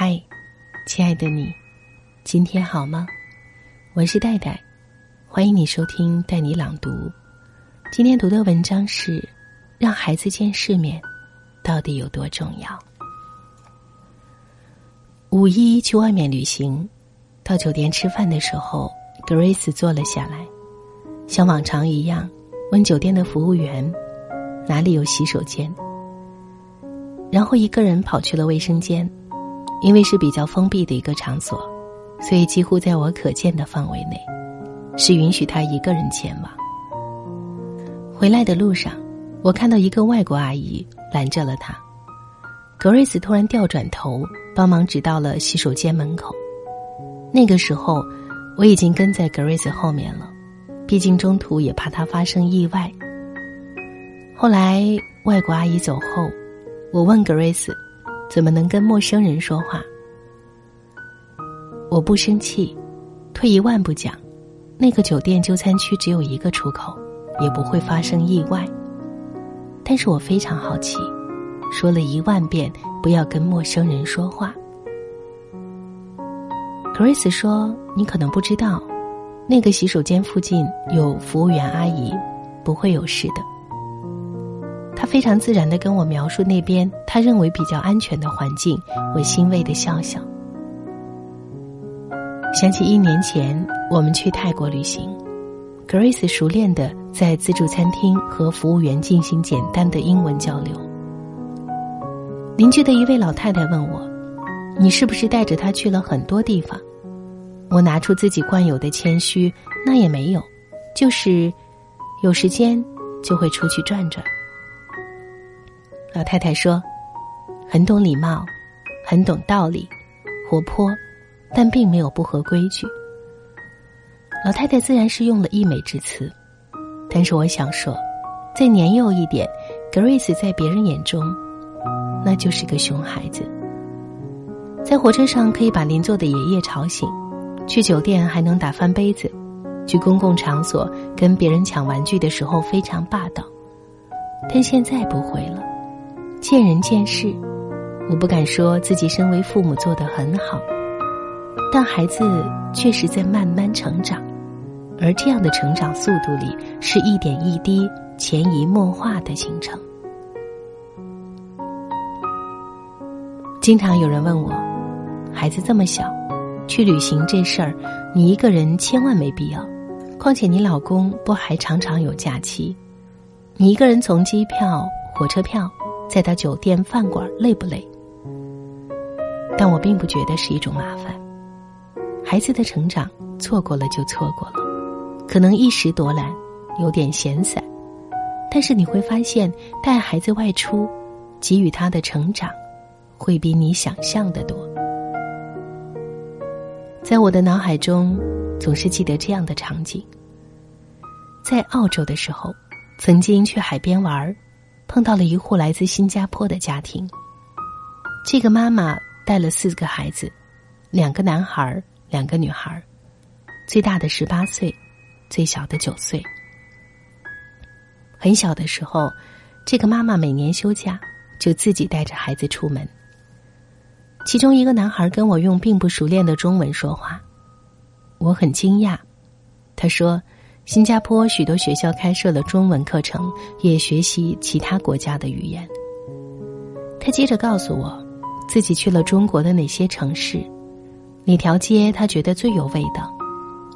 嗨，亲爱的你，今天好吗？我是戴戴，欢迎你收听带你朗读。今天读的文章是：让孩子见世面，到底有多重要？五一去外面旅行，到酒店吃饭的时候，Grace 坐了下来，像往常一样问酒店的服务员哪里有洗手间，然后一个人跑去了卫生间。因为是比较封闭的一个场所，所以几乎在我可见的范围内，是允许他一个人前往。回来的路上，我看到一个外国阿姨拦着了他。格瑞斯突然调转头，帮忙指到了洗手间门口。那个时候，我已经跟在格瑞斯后面了，毕竟中途也怕他发生意外。后来，外国阿姨走后，我问格瑞斯。怎么能跟陌生人说话？我不生气。退一万步讲，那个酒店就餐区只有一个出口，也不会发生意外。但是我非常好奇，说了一万遍不要跟陌生人说话。Chris 说：“你可能不知道，那个洗手间附近有服务员阿姨，不会有事的。”非常自然的跟我描述那边他认为比较安全的环境，我欣慰的笑笑。想起一年前我们去泰国旅行，Grace 熟练的在自助餐厅和服务员进行简单的英文交流。邻居的一位老太太问我：“你是不是带着他去了很多地方？”我拿出自己惯有的谦虚：“那也没有，就是有时间就会出去转转。”老太太说：“很懂礼貌，很懂道理，活泼，但并没有不合规矩。”老太太自然是用了溢美之词，但是我想说，再年幼一点，Grace 在别人眼中，那就是个熊孩子。在火车上可以把邻座的爷爷吵醒，去酒店还能打翻杯子，去公共场所跟别人抢玩具的时候非常霸道，但现在不会了。见人见事，我不敢说自己身为父母做得很好，但孩子确实在慢慢成长，而这样的成长速度里，是一点一滴、潜移默化的形成。经常有人问我，孩子这么小，去旅行这事儿，你一个人千万没必要，况且你老公不还常常有假期，你一个人从机票、火车票。再到酒店饭馆累不累？但我并不觉得是一种麻烦。孩子的成长错过了就错过了，可能一时多懒，有点闲散，但是你会发现，带孩子外出，给予他的成长，会比你想象的多。在我的脑海中，总是记得这样的场景：在澳洲的时候，曾经去海边玩儿。碰到了一户来自新加坡的家庭。这个妈妈带了四个孩子，两个男孩两个女孩最大的十八岁，最小的九岁。很小的时候，这个妈妈每年休假就自己带着孩子出门。其中一个男孩跟我用并不熟练的中文说话，我很惊讶。他说。新加坡许多学校开设了中文课程，也学习其他国家的语言。他接着告诉我，自己去了中国的哪些城市，哪条街他觉得最有味道，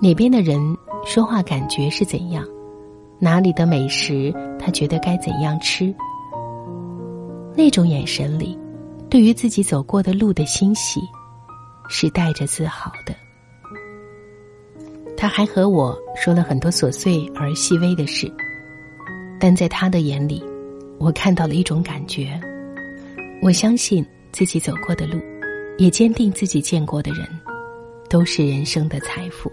哪边的人说话感觉是怎样，哪里的美食他觉得该怎样吃。那种眼神里，对于自己走过的路的欣喜，是带着自豪的。他还和我说了很多琐碎而细微的事，但在他的眼里，我看到了一种感觉。我相信自己走过的路，也坚定自己见过的人，都是人生的财富。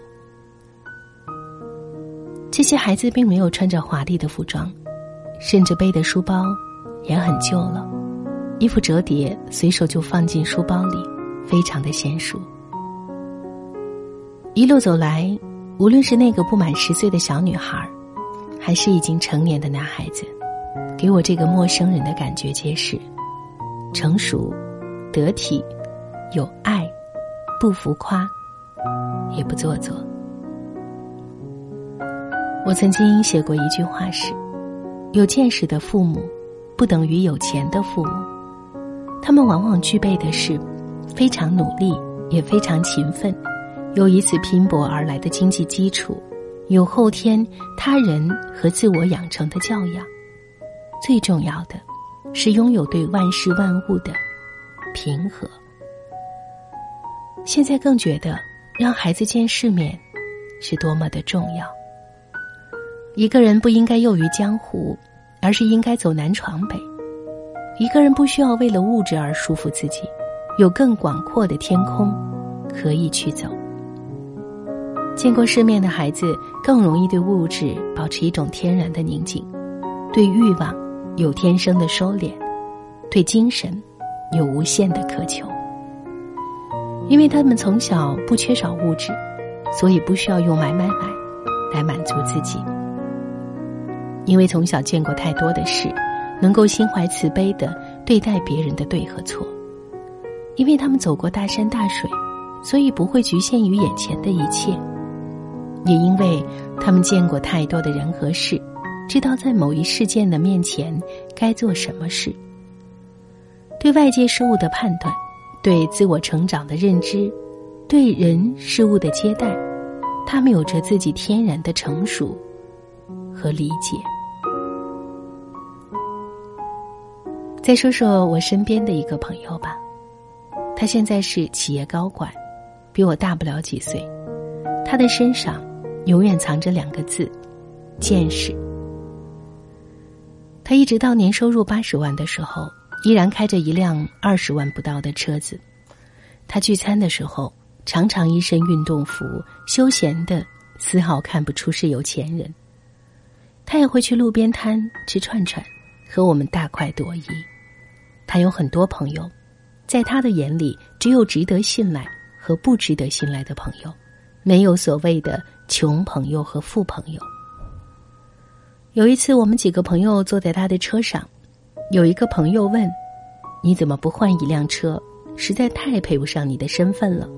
这些孩子并没有穿着华丽的服装，甚至背的书包也很旧了，衣服折叠，随手就放进书包里，非常的娴熟。一路走来。无论是那个不满十岁的小女孩，还是已经成年的男孩子，给我这个陌生人的感觉皆是成熟、得体、有爱，不浮夸，也不做作。我曾经写过一句话是：有见识的父母，不等于有钱的父母。他们往往具备的是非常努力，也非常勤奋，有以此拼搏而来的经济基础，有后天他人和自我养成的教养。最重要的，是拥有对万事万物的平和。现在更觉得，让孩子见世面，是多么的重要。一个人不应该囿于江湖，而是应该走南闯北。一个人不需要为了物质而束缚自己，有更广阔的天空可以去走。见过世面的孩子更容易对物质保持一种天然的宁静，对欲望有天生的收敛，对精神有无限的渴求。因为他们从小不缺少物质，所以不需要用买买买来满足自己。因为从小见过太多的事，能够心怀慈悲的对待别人的对和错。因为他们走过大山大水，所以不会局限于眼前的一切。也因为他们见过太多的人和事，知道在某一事件的面前该做什么事。对外界事物的判断。对自我成长的认知，对人事物的接待，他们有着自己天然的成熟和理解。再说说我身边的一个朋友吧，他现在是企业高管，比我大不了几岁。他的身上永远藏着两个字：见识。他一直到年收入八十万的时候。依然开着一辆二十万不到的车子，他聚餐的时候常常一身运动服，休闲的丝毫看不出是有钱人。他也会去路边摊吃串串，和我们大快朵颐。他有很多朋友，在他的眼里，只有值得信赖和不值得信赖的朋友，没有所谓的穷朋友和富朋友。有一次，我们几个朋友坐在他的车上。有一个朋友问：“你怎么不换一辆车？实在太配不上你的身份了。”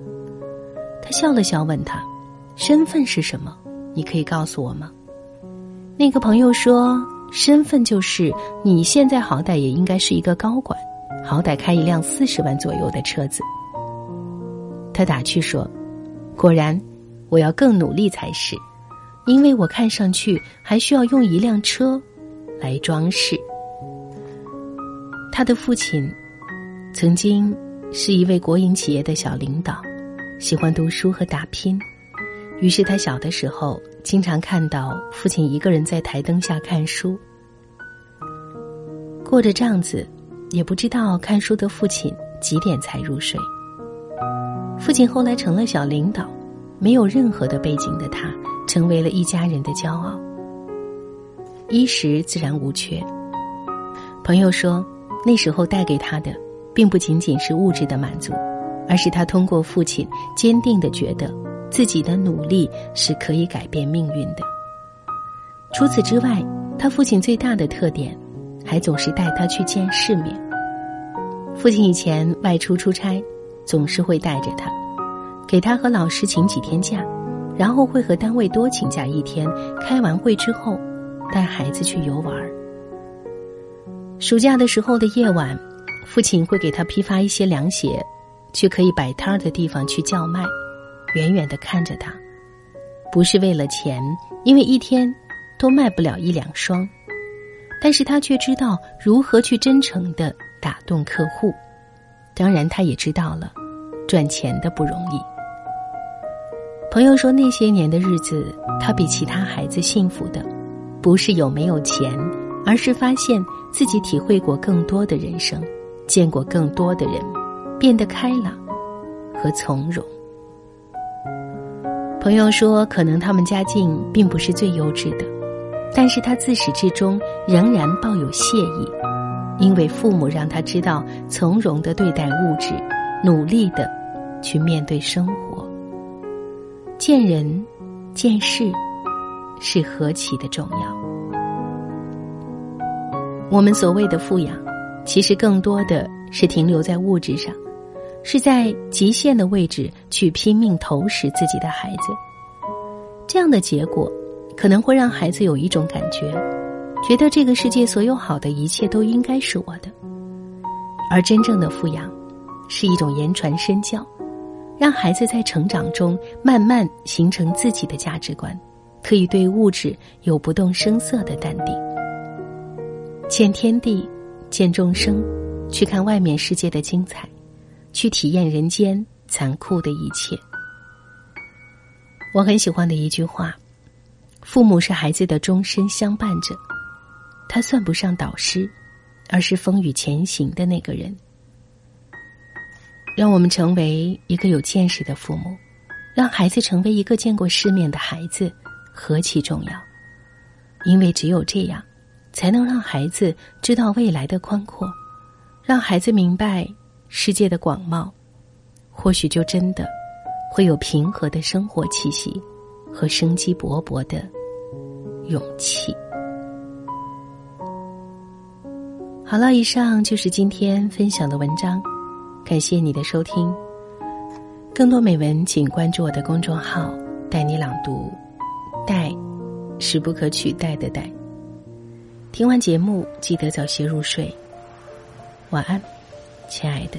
他笑了笑，问他：“身份是什么？你可以告诉我吗？”那个朋友说：“身份就是你现在好歹也应该是一个高管，好歹开一辆四十万左右的车子。”他打趣说：“果然，我要更努力才是，因为我看上去还需要用一辆车来装饰。”他的父亲曾经是一位国营企业的小领导，喜欢读书和打拼。于是他小的时候经常看到父亲一个人在台灯下看书，过着这样子，也不知道看书的父亲几点才入睡。父亲后来成了小领导，没有任何的背景的他，成为了一家人的骄傲，衣食自然无缺。朋友说。那时候带给他的，并不仅仅是物质的满足，而是他通过父亲坚定的觉得自己的努力是可以改变命运的。除此之外，他父亲最大的特点，还总是带他去见世面。父亲以前外出出差，总是会带着他，给他和老师请几天假，然后会和单位多请假一天。开完会之后，带孩子去游玩。暑假的时候的夜晚，父亲会给他批发一些凉鞋，去可以摆摊儿的地方去叫卖，远远的看着他，不是为了钱，因为一天都卖不了一两双，但是他却知道如何去真诚的打动客户，当然他也知道了赚钱的不容易。朋友说那些年的日子，他比其他孩子幸福的，不是有没有钱。而是发现自己体会过更多的人生，见过更多的人，变得开朗和从容。朋友说，可能他们家境并不是最优质的，但是他自始至终仍然抱有谢意，因为父母让他知道从容的对待物质，努力的去面对生活。见人，见事，是何其的重要。我们所谓的富养，其实更多的是停留在物质上，是在极限的位置去拼命投食自己的孩子。这样的结果，可能会让孩子有一种感觉，觉得这个世界所有好的一切都应该是我的。而真正的富养，是一种言传身教，让孩子在成长中慢慢形成自己的价值观，可以对物质有不动声色的淡定。见天地，见众生，去看外面世界的精彩，去体验人间残酷的一切。我很喜欢的一句话：“父母是孩子的终身相伴者，他算不上导师。”而是风雨前行的那个人。让我们成为一个有见识的父母，让孩子成为一个见过世面的孩子，何其重要！因为只有这样，才能让孩子知道未来的宽阔，让孩子明白世界的广袤，或许就真的会有平和的生活气息和生机勃勃的勇气。好了，以上就是今天分享的文章，感谢你的收听。更多美文，请关注我的公众号“带你朗读”，“带”是不可取代的“带”。听完节目，记得早些入睡，晚安，亲爱的。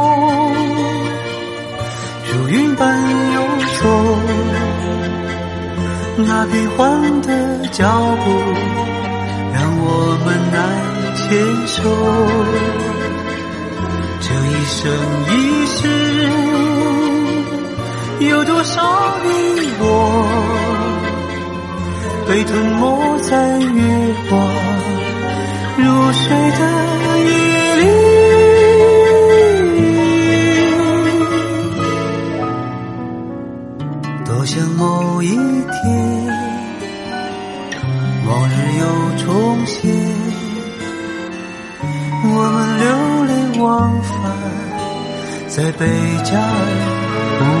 那变幻的脚步让我们难牵手。这一生一世，有多少你我被吞没在月光如水的在贝加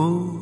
cold.